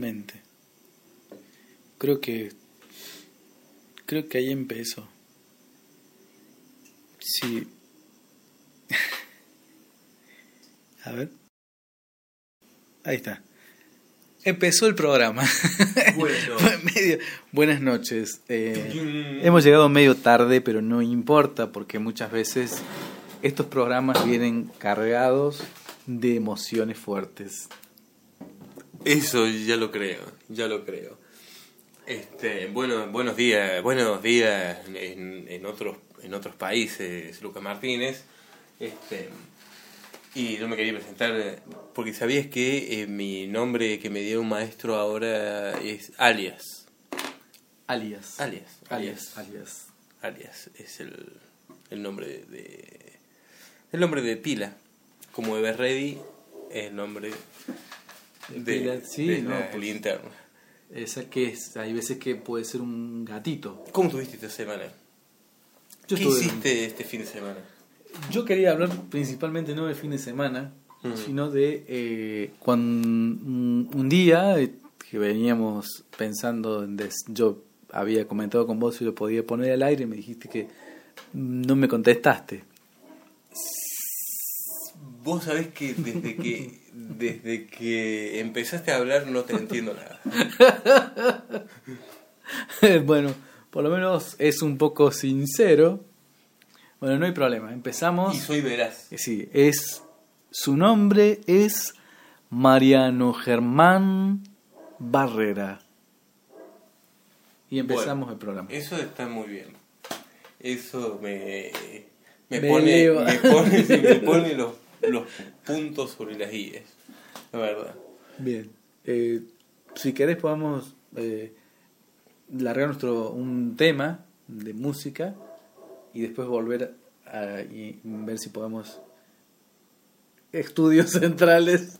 Realmente. Creo que. Creo que ahí empezó. Sí. A ver. Ahí está. Empezó el programa. Bueno. Medio- Buenas noches. Eh, hemos llegado medio tarde, pero no importa porque muchas veces estos programas vienen cargados de emociones fuertes. Eso ya lo creo, ya lo creo. Este, bueno, buenos días, buenos días en, en otros en otros países, Lucas Martínez. Este, y yo me quería presentar porque sabías que eh, mi nombre que me dio un maestro ahora es alias. Alias. Alias, Alias. Alias. alias es el, el nombre de, de- el nombre de pila. Como Everready es el nombre de, pila, sí, de no, la pues. linterna. Esa que es, hay veces que puede ser un gatito. ¿Cómo tuviste esta semana? Yo, ¿Qué hiciste este fin de semana? yo quería hablar principalmente no de fin de semana, Mm. sino de eh, cuando un, un día eh, que veníamos pensando, en des- yo había comentado con vos si lo podía poner al aire, me dijiste que no me contestaste. Vos sabés que desde que desde que empezaste a hablar no te entiendo nada. bueno, por lo menos es un poco sincero. Bueno, no hay problema, empezamos. Y soy veraz. Eh, Sí, es su nombre es Mariano Germán Barrera. Y empezamos Bueno, el programa. Eso está muy bien. Eso me, me, Me pone, me pone, me pone los, los puntos sobre las guías. La verdad. Bien. Eh, si querés podemos eh, largar nuestro un tema de música y después volver a y ver si podemos estudios centrales.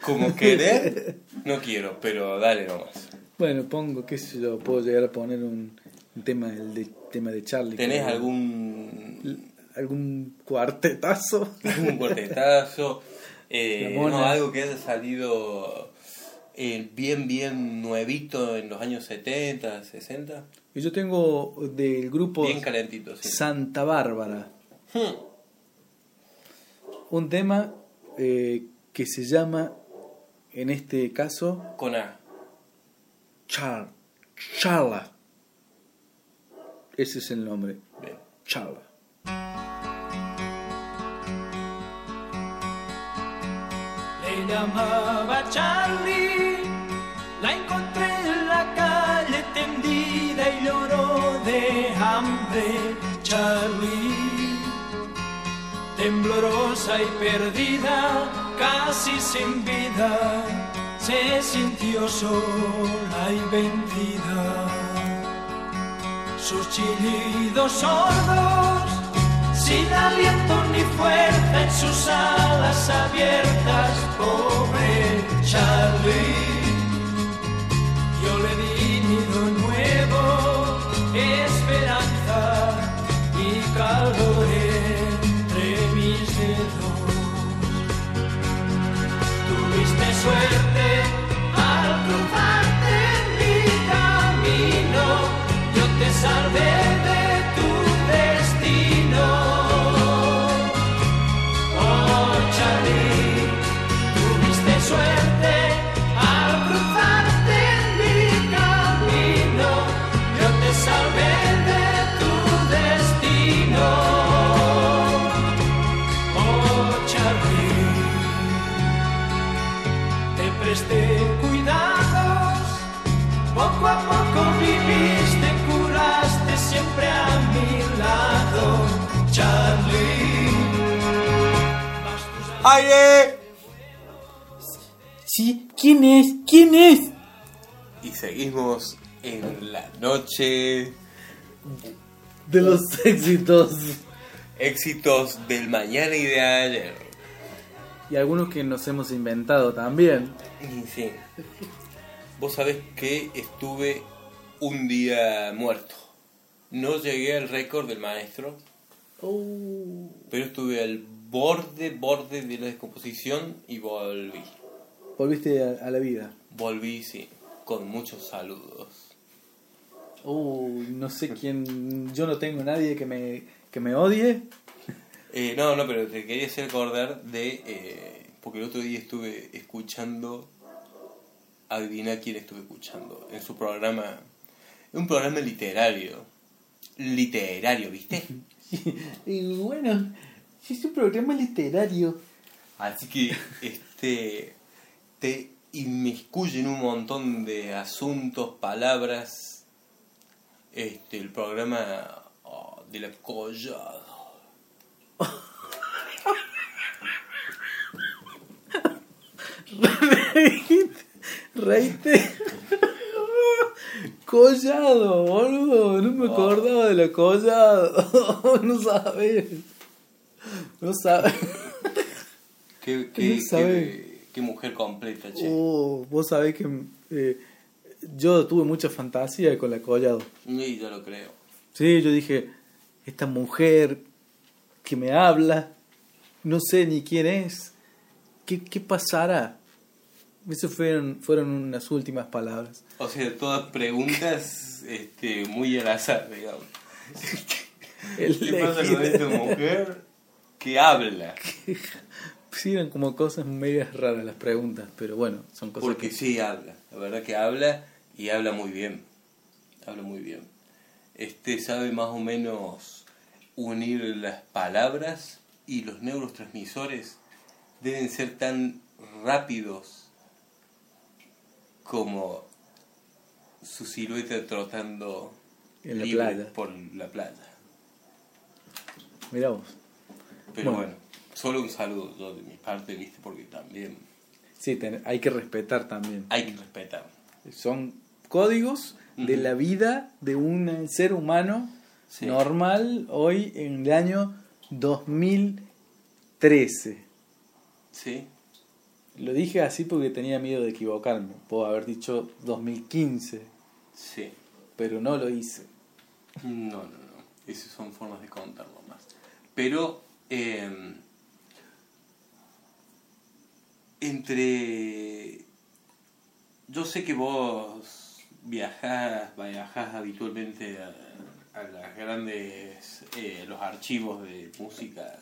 Como querer, no quiero, pero dale nomás. Bueno, pongo, qué sé yo, puedo llegar a poner un, un tema del de, tema de Charlie. ¿Tenés algún algún cuartetazo? un cuartetazo, eh, no, algo que haya salido eh, bien, bien nuevito en los años 70, 60, Y yo tengo del grupo bien calentito, sí. Santa Bárbara Hmm. un tema eh, que se llama, en este caso, Con A. Char, Charla. Ese es el nombre, Bien. Charla. Llamaba Charlie, la encontré en la calle tendida y lloró de hambre. Charlie, temblorosa y perdida, casi sin vida, se sintió sola y vencida. Sus chillidos sordos, sin aliento ni fuerza en sus alas abiertas, pobre Charlie. Yo le di nido nuevo, esperanza y calor entre mis dedos. Tuviste suerte ¡Aire! Sí, ¿quién es? ¿Quién es? Y seguimos en la noche. De los éxitos. Éxitos del mañana y de ayer. Y algunos que nos hemos inventado también. Sí. Vos sabés que estuve un día muerto. No llegué al récord del maestro, Oh. pero estuve al borde, borde de la descomposición y volví. Volviste a, a la vida. Volví, sí, con muchos saludos. Uy, no sé quién. Yo no tengo nadie que me, que me odie. Eh, no, no, pero te quería hacer acordar de... eh, porque el otro día estuve escuchando... Adivina quién estuve escuchando. En su programa... Un programa literario. Literario, ¿viste? Y bueno, es un programa literario. Así que este te inmiscuye en un montón de asuntos, palabras. Este, el programa oh, de la collado. Reíte. Collado, boludo. No me acordaba de la collado. No sabes. No sabes. Qué, qué, No sabe. qué- qué mujer completa, che. Oh, vos sabés que eh, yo tuve mucha fantasía con la collado. Y yo lo creo. Sí, yo dije, esta mujer que me habla, no sé ni quién es. ¿Qué, qué pasará? Esas fueron, fueron unas últimas palabras. O sea, todas preguntas este, muy al azar, digamos. ¿Qué pasa con esta mujer que habla? Sí, eran como cosas medias raras las preguntas, pero bueno, son cosas Porque que... sí habla, la verdad que habla y habla muy bien. Habla muy bien. Este sabe más o menos unir las palabras y los neurotransmisores deben ser tan rápidos como su silueta trotando En la libre playa. por la playa. Mirá vos. Pero Bueno. bueno, solo un saludo yo de mi parte, viste, porque también Sí, ten- hay que respetar también. hay que respetar. Son códigos de la vida de un ser humano Sí. normal hoy en el año 2013. ¿Sí? Lo dije así porque tenía miedo de equivocarme. Puedo haber dicho 2015, Sí. pero no lo hice. No, no, no. Esas son formas de contarlo más. Pero eh, entre... Yo sé que vos viajás, viajás habitualmente a, a las grandes... eh, los archivos de música.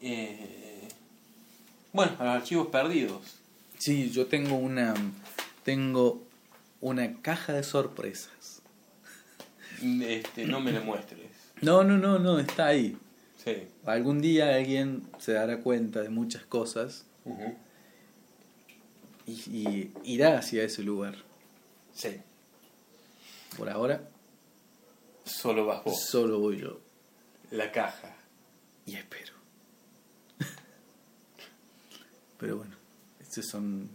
eh, bueno, a los archivos perdidos. Sí, yo tengo una tengo una caja de sorpresas. Este, no me la muestres. No, no, no, no, está ahí. Sí. Algún día alguien se dará cuenta de muchas cosas y, y irá hacia ese lugar. Sí. Por ahora Solo vas vos. solo voy yo La caja. y espero. Pero bueno, esas son,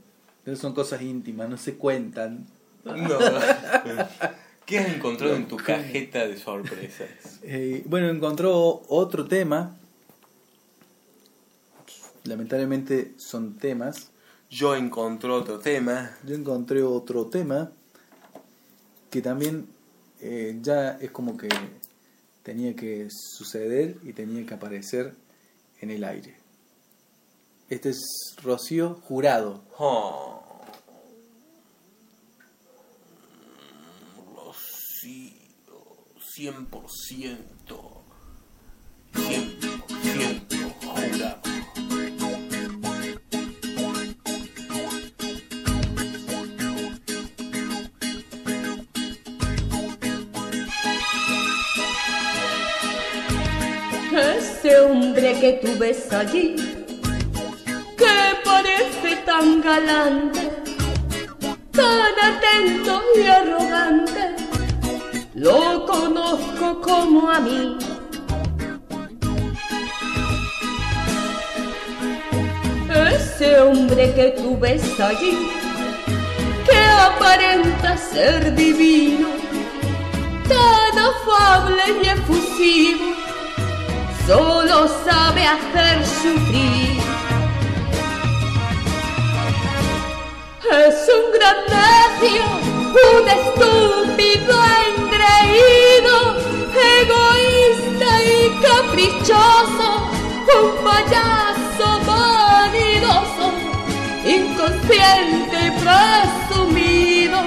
son cosas íntimas, no se cuentan. No. ¿Qué has encontrado en tu cajeta de sorpresas? Eh, bueno, encontró otro tema. Lamentablemente son temas. Yo encontré otro tema. Yo encontré otro tema que también eh, ya es como que tenía que suceder y tenía que aparecer en el aire. Este es Rocío Jurado. Oh. Rocío, 100%. 100% jurado. Ese hombre que tú ves allí, que parece tan galante, tan atento y arrogante, lo conozco como a mí. Ese hombre que tú ves allí, que aparenta ser divino, tan afable y efusivo, solo sabe hacer sufrir. Es un gran necio, un estúpido engreído, egoísta y caprichoso, un payaso vanidoso, inconsciente y presumido,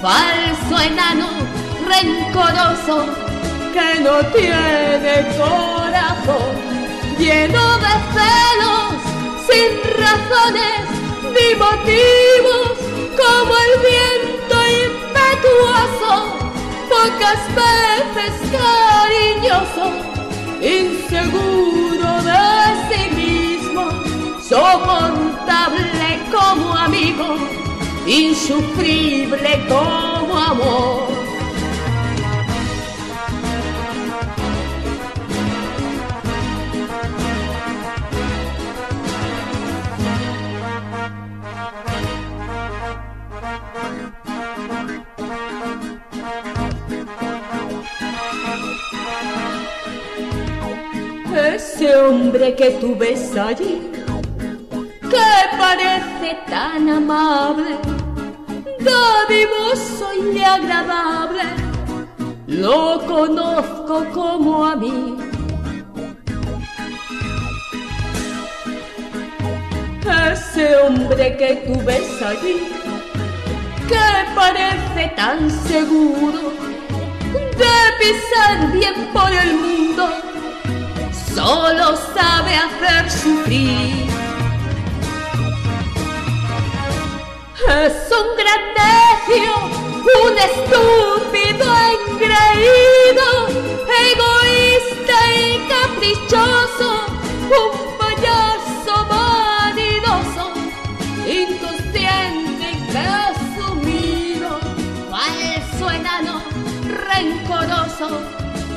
falso enano, rencoroso, que no tiene corazón, lleno de celos, sin razones ni motivos, como el viento impetuoso, pocas veces cariñoso, inseguro de sí mismo, soportable como amigo, insufrible como amor. Ese hombre que tú ves allí, que parece tan amable, dadivoso y agradable, lo conozco como a mí. Ese hombre que tú ves allí, que parece tan seguro de pisar bien por el mundo, solo sabe hacer sufrir. Es un gran necio, un estúpido engreído, egoísta y caprichoso, un payaso vanidoso, inconsciente y presumido, falso enano, rencoroso,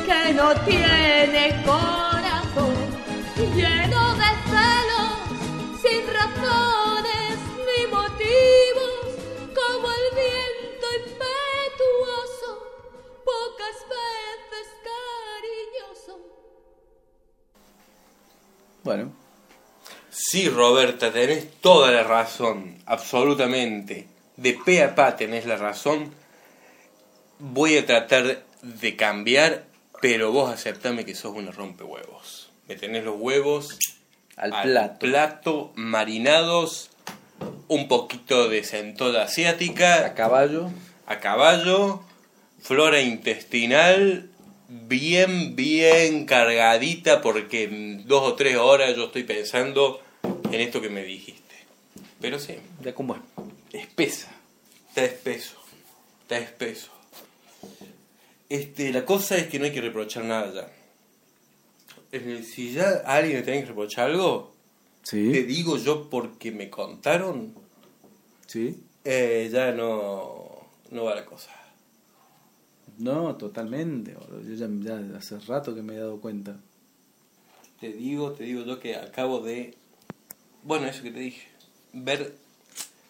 que no tiene corazón, Bueno, Sí, Roberta, tenés toda la razón, absolutamente. De pe a pa tenés la razón. Voy a tratar de cambiar, pero vos aceptame que sos una rompehuevos. Me tenés los huevos al plato. plato, marinados, un poquito de centola asiática, A caballo. a caballo, flora intestinal, bien, bien cargadita, porque en dos o tres horas yo estoy pensando en esto que me dijiste. Pero sí, Ya como es. Espesa. está espeso, está espeso. Este, la cosa es que no hay que reprochar nada ya. Si ya a alguien le tiene que reprochar algo, te digo yo porque me contaron, Sí. eh, ya no, no va la cosa. No, totalmente. Yo ya, hace rato que me he dado cuenta. Te digo, te digo yo que acabo de, bueno, eso que te dije, ver,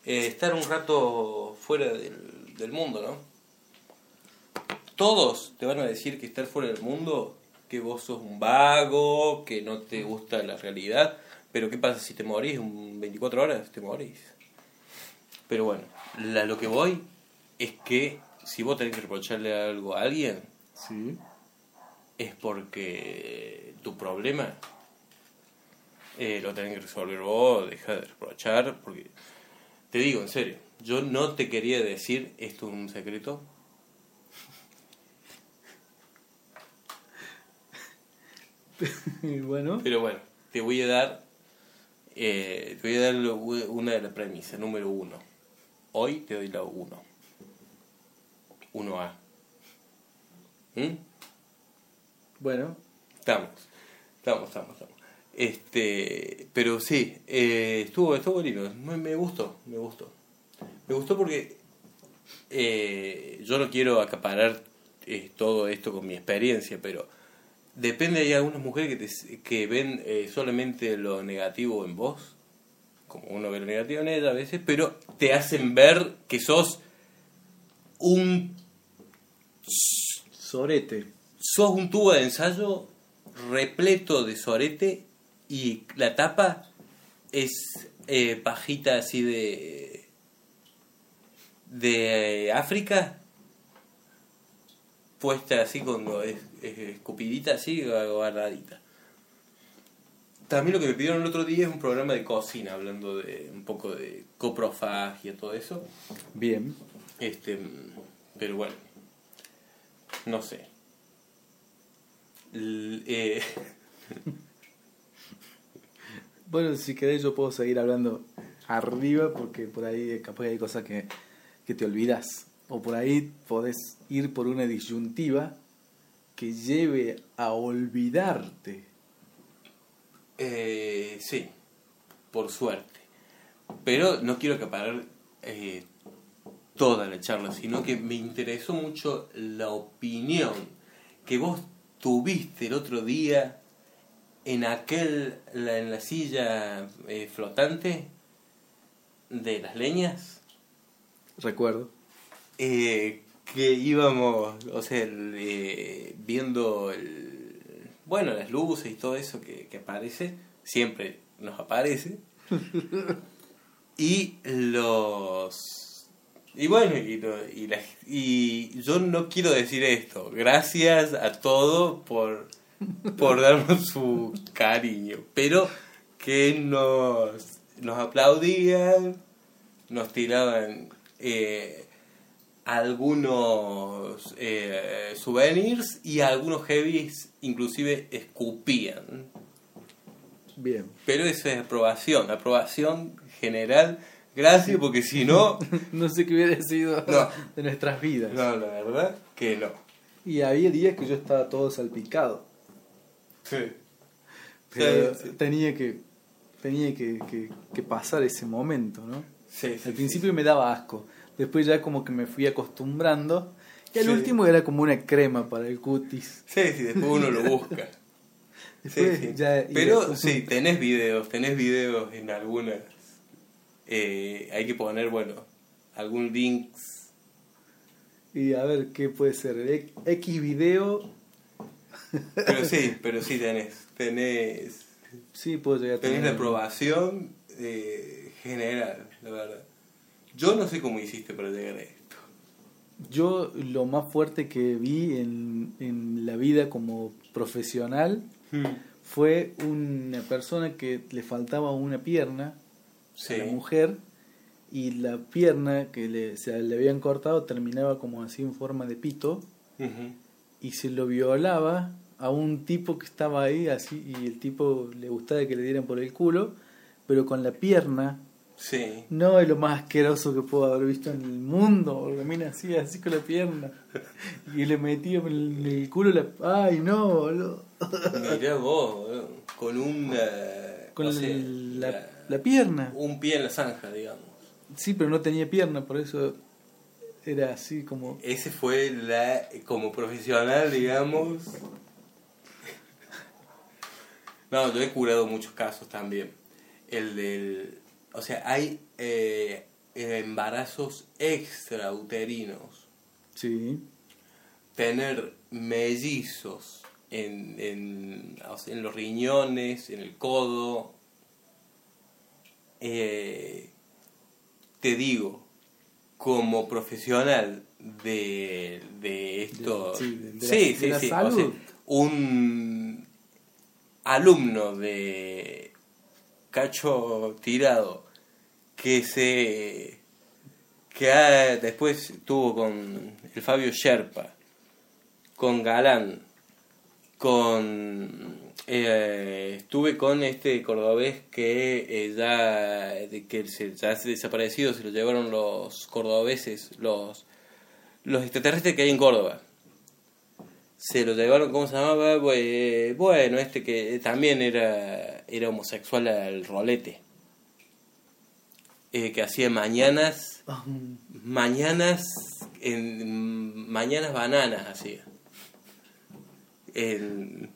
eh, estar un rato fuera del, del mundo, ¿no? Todos te van a decir que estar fuera del mundo, que vos sos un vago, que no te gusta la realidad, pero ¿qué pasa si te morís en 24 horas? Te morís. Pero bueno, la- lo que voy es que si vos tenés que reprocharle algo a alguien, Sí. es porque tu problema eh, lo tenés que resolver vos, deja de reprochar, porque te digo en serio, yo no te quería decir esto es un secreto, bueno. pero bueno, te voy a dar, eh, te voy a dar una de las premisas, número uno. Hoy te doy la uno. 1A. ¿Mm? Bueno. Estamos, estamos, estamos, estamos. Este, pero sí, eh, estuvo, estuvo lindo, me, me gustó, me gustó. Me gustó porque eh, yo no quiero acaparar eh, todo esto con mi experiencia, pero depende, hay algunas mujeres que, te- que ven solamente lo negativo en vos, como uno ve lo negativo en ella a veces, pero te hacen ver que sos un Sorete. sos un tubo de ensayo repleto de sorete y la tapa es eh, pajita así de de África puesta así con es- es escupidita así agarradita también lo que me pidieron el otro día es un programa de cocina, hablando de un poco de coprofagia, todo eso. Bien. Este, pero bueno, no sé. L- eh, Bueno, si querés yo puedo seguir hablando arriba porque por ahí eh, capaz hay cosas que, que te olvidas. O por ahí podés ir por una disyuntiva que lleve a olvidarte. eh, sí, por suerte. Pero no quiero acaparar eh, toda la charla, sino que me interesó mucho la opinión que vos tuviste el otro día en aquel, la, en la silla eh, flotante de las leñas. Recuerdo. eh, que íbamos, o sea, el, eh, viendo el, bueno, las luces y todo eso que, que aparece, siempre nos aparece. y los... Y bueno, y, lo- y, la- y yo no quiero decir esto. Gracias a todos por, por darnos su cariño. Pero que nos, nos aplaudían, nos tiraban eh, algunos eh, souvenirs y algunos heavies inclusive escupían. Bien. Pero eso es aprobación, aprobación general. Gracias, porque si no, No sé qué hubiera sido No. de nuestras vidas. no, la verdad que no. Y había días que yo estaba todo salpicado. Sí. Pero Sí, sí. tenía que tenía que, que- que pasar ese momento, ¿no? Sí, sí, Al principio me daba asco. Después ya como que me fui acostumbrando. Y al último era como una crema para el cutis. Sí, sí, después uno lo busca. Sí, Después sí. ya Pero sí, tenés videos, tenés videos en algunas. Eh, hay que poner, bueno, algún links. Y a ver qué puede ser. E- X video. Pero sí, pero sí tenés. Tenés, Sí, puedo llegar a tenés tener. la aprobación eh, general, la verdad. Yo no sé cómo hiciste para llegar a esto. Yo lo más fuerte que vi en, en la vida como profesional fue una persona que le faltaba una pierna Sí. a la mujer y la pierna que le, se le habían cortado terminaba como así en forma de pito Ujú. y se lo violaba a un tipo que estaba ahí así y el tipo le gustaba que le dieran por el culo pero con la pierna Sí. no es lo más asqueroso que puedo haber visto en el mundo porque mira así así con la pierna y le metía en el, culo la ay no boludo Mirá vos, boludo, con una... con el- sé, la, la- la pierna un pie en la zanja, digamos. sí pero no tenía pierna por eso era así como Ese fue la, como profesional, digamos. No, yo he curado muchos casos también. El del, o sea, hay eh, embarazos extrauterinos. sí Tener mellizos en, en, los riñones, en el codo. Eh, te digo, como profesional de, de esto, sí, de- de la- sí, sí, la sí, o salud. sea, un alumno de cacho tirado que se que ha- después tuvo con el Fabio Sherpa, con Galán, con eh, estuve con este cordobés que eh, ya que se, ya se desaparecido se lo llevaron los cordobeses los los extraterrestres que hay en Córdoba. Se lo llevaron cómo se llamaba Bue- bueno este que también era era homosexual al rolete. Eh, que hacía mañanas mañanas en mañanas bananas hacía en,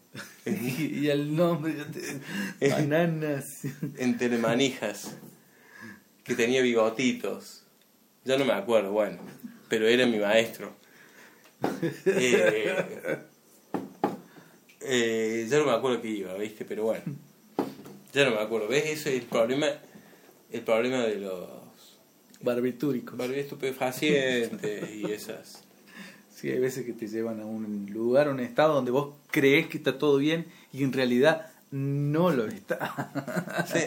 y el nombre te- bananas. en Telemanijas que tenía bigotitos. Ya no me acuerdo bueno pero era mi maestro. Eh, eh, ya no me acuerdo qué iba viste pero bueno ya no me acuerdo. Ves ese es el problema el problema de los barbitúricos. Estupefacientes y esas sí hay veces que te llevan a un lugar a un estado donde vos crees que está todo bien y en realidad no lo está. Sí.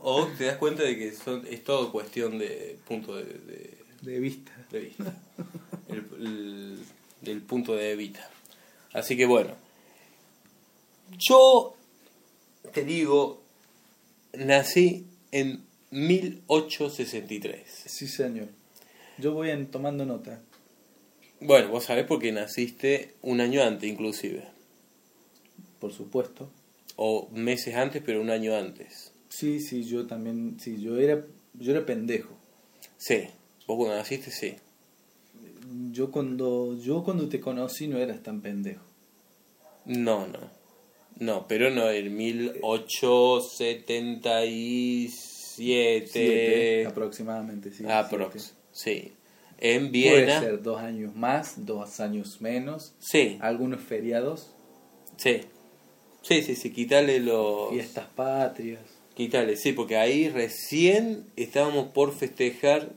O te das cuenta de que son, es todo cuestión de punto de, de- De vista. de vista. El, el- del punto de vista. Así que bueno. Yo te digo, nací en 1863. Sí, señor. Yo voy en- tomando nota. Bueno, vos sabés porque naciste un año antes inclusive. Por supuesto. O meses antes, pero un año antes. Sí, sí, yo también. Sí, yo era, yo era pendejo. Sí. Vos cuando naciste, sí. Yo cuando, yo cuando te conocí no eras tan pendejo. No, no. No, pero no, en 1877. Siete, aproximadamente, sí. Aprox. siete. Sí. En Puede Viena. ser dos años más, dos años menos. Sí, Algunos feriados, sí. Sí, sí, sí, quítale los. fiestas patrias. Quítale, sí, porque ahí recién estábamos por festejar.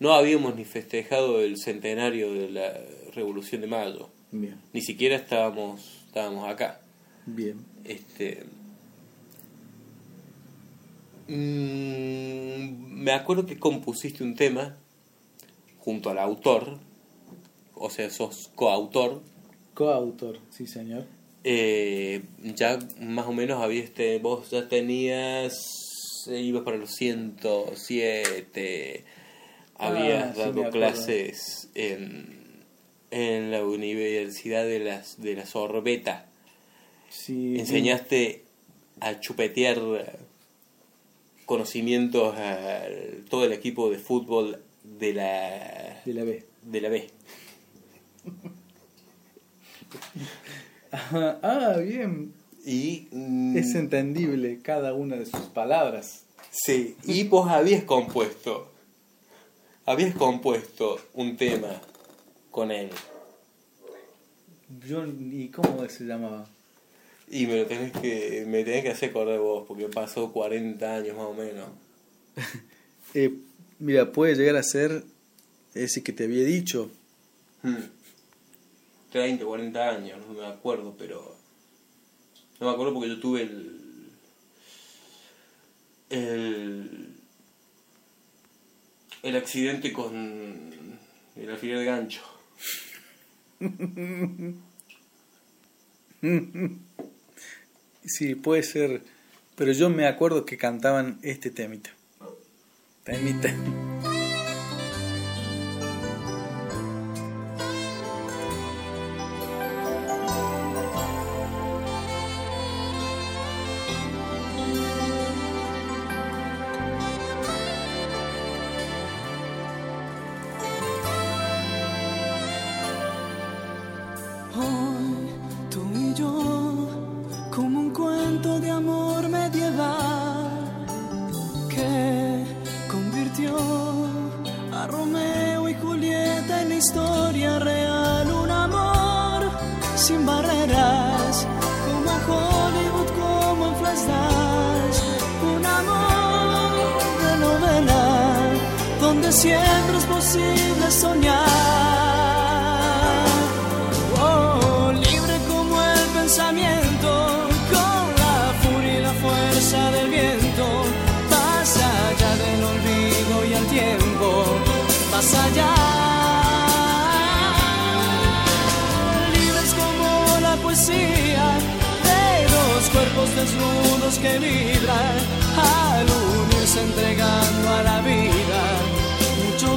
No habíamos ni festejado el centenario de la Revolución de Mayo. Bien, Ni siquiera estábamos, estábamos acá. bien. Este. mm, me acuerdo que compusiste un tema junto al autor, o sea, sos coautor. Coautor, sí, señor. Eh, ya más o menos habías, te- vos ya tenías, eh, ibas para los 107, habías Ah, sí, me dado clases en, en la Universidad de las de la Sorbeta. Sí, enseñaste a chupetear conocimientos a todo el equipo de fútbol de la De la B. de la B. Ajá, Ah, bien. Y mm, Es entendible cada una de sus palabras. sí, y vos habías compuesto habías compuesto un tema con él Yo, ¿Y cómo se llamaba? y me lo tenés que me tenés que hacer acordar vos porque pasó 40 años más o menos. Eh, mira, puede llegar a ser ese que te había dicho. Hmm. 30, 40 años, no me acuerdo, pero. No me acuerdo porque yo tuve el. El. El accidente con. El alfiler de gancho. Sí, puede ser. Pero yo me acuerdo que cantaban este temita. Temita. Siempre es posible soñar. Oh, libre como el pensamiento, con la furia y la fuerza del viento, más allá del olvido y el tiempo, más allá. Libres como la poesía de dos cuerpos desnudos que vibran al unirse entregando a la vida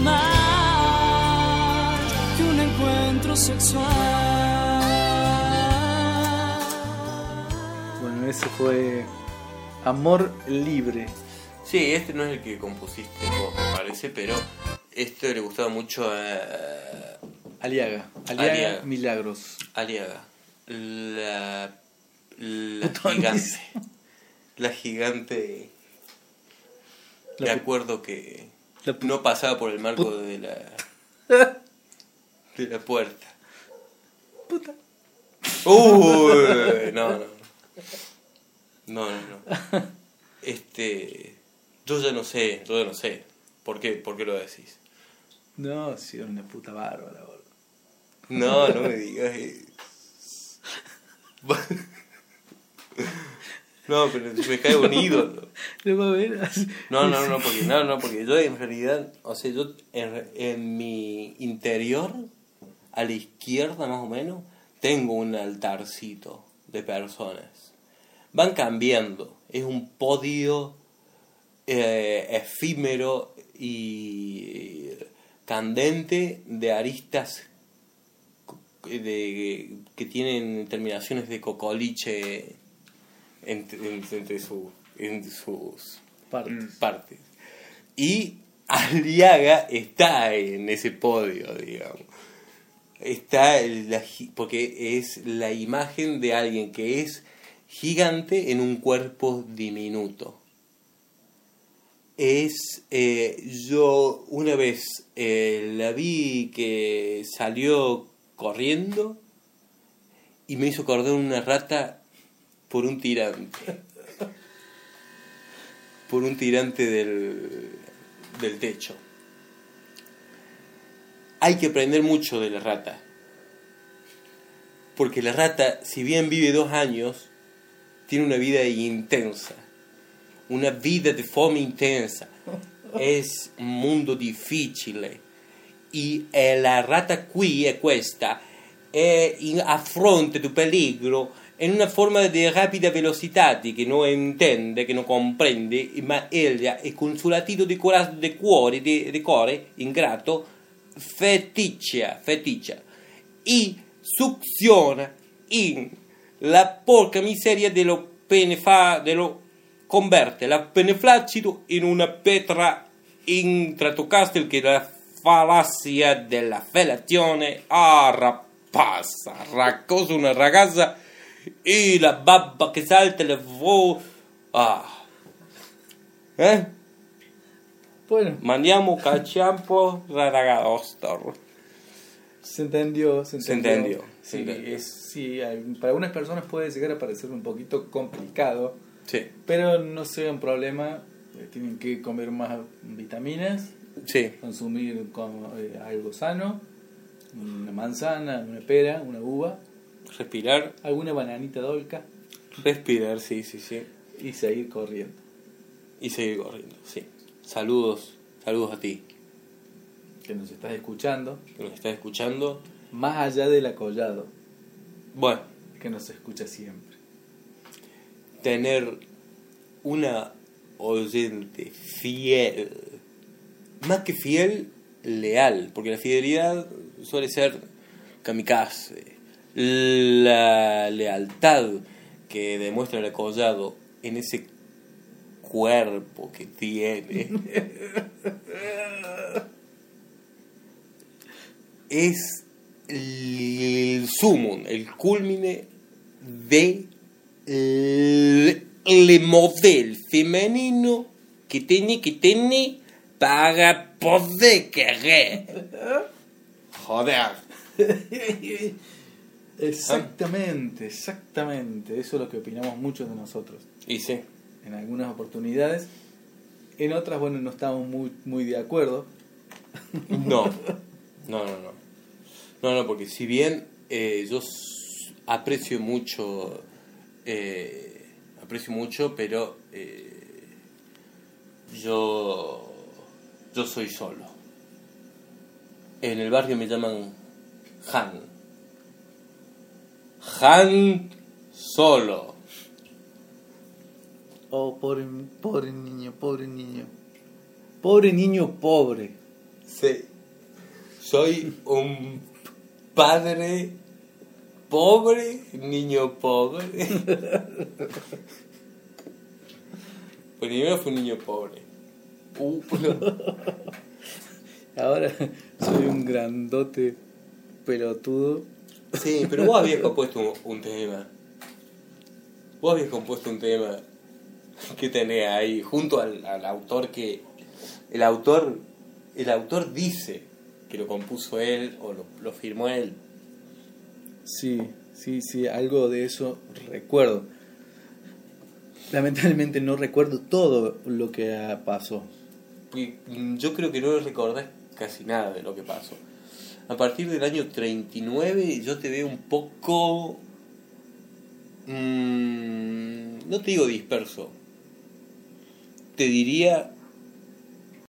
más que un encuentro sexual. Bueno, ese fue Amor Libre. Sí, este no es el que compusiste vos, me parece, pero este le gustaba mucho a Aliaga. Aliaga, Aliaga. Milagros. Aliaga. La. Gigante. La gigante. Me acuerdo que no pasaba por el marco de la. de la puerta. Puta. Uy, no, no, no. No, no. Este. Yo ya no sé, yo ya no sé. ¿Por qué, por qué lo decís? No, sí, era una puta bárbara, boludo. No, no me digas. No, pero me cae un ídolo. Ver así. No, no, no, porque, no, no, porque yo en realidad, o sea, yo en, en mi interior, a la izquierda más o menos, tengo un altarcito de personas. Van cambiando, es un podio eh, efímero y candente de aristas de, que tienen terminaciones de cocoliche entre, entre, su, en sus Partes. partes. Y Aliaga está en ese podio, digamos. Está la porque es la imagen de alguien que es gigante en un cuerpo diminuto. Es, eh, yo una vez eh, la vi que salió corriendo y me hizo acordar una rata por un tirante. Por un tirante del, del techo. Hay que aprender mucho de la rata. Porque la rata, si bien vive dos años, tiene una vida intensa. Una vida de fome intensa. Es un mondo difficile. E eh, la rata qui è questa. È pericolo in una forma di rapida velocità che non intende, che non comprende, ma ella è con suo latito di, cora- di cuore, di, di cuore ingrato, feticcia, feticcia, e succiona in la porca miseria dello pene fa, dello converte la pene flaccido in una petra intratocastel che la falassia della fellazione ah raccosa una ragazza e la babba che salta le vo ah eh Bueno, mandiamo calciampo la ragazza se entendió, se Se entendió. se Sí, entendió. es- sí, hay- para algunas personas puede llegar a parecer un poquito complicado, sí pero no sea un problema. eh, Tienen que comer más vitaminas, sí consumir con- eh, algo sano, una manzana, una pera, una uva, respirar. Alguna bananita dolca respirar sí sí sí. Y seguir corriendo. y seguir corriendo sí. Saludos saludos a ti. Que nos estás escuchando, que nos estás escuchando. Más allá del acollado, bueno. Que nos escucha siempre. tener una oyente fiel, más que fiel, leal, porque la fidelidad suele ser kamikaze. La lealtad que demuestra el acollado en ese cuerpo que tiene es el sumum, el culmine de el, el modelo femenino que tiene que tener para poder querer. Joder. Exactamente, exactamente. Eso es lo que opinamos muchos de nosotros. Y sí, En algunas oportunidades, en otras, bueno, no estamos muy, muy de acuerdo. no, no, no, no. No, no, porque si bien eh, yo aprecio mucho, eh, aprecio mucho, pero eh, yo, yo soy solo. En el barrio me llaman Han. Han solo. Oh, pobre, pobre niño, pobre niño. Pobre niño pobre. Sí. Soy un padre pobre, niño pobre. Primero fue un niño pobre. Uh, Ahora soy un grandote pelotudo. Sí, pero vos habías compuesto un, un tema. Vos habías compuesto un tema que tenés ahí junto al, al autor que el autor el autor dice que lo compuso él o lo, lo firmó él. Sí, sí, sí, algo de eso recuerdo. Lamentablemente no recuerdo todo lo que pasó. Yo creo que no recordás casi nada de lo que pasó. A partir del año 39 yo te veo un poco mm, no te digo disperso, te diría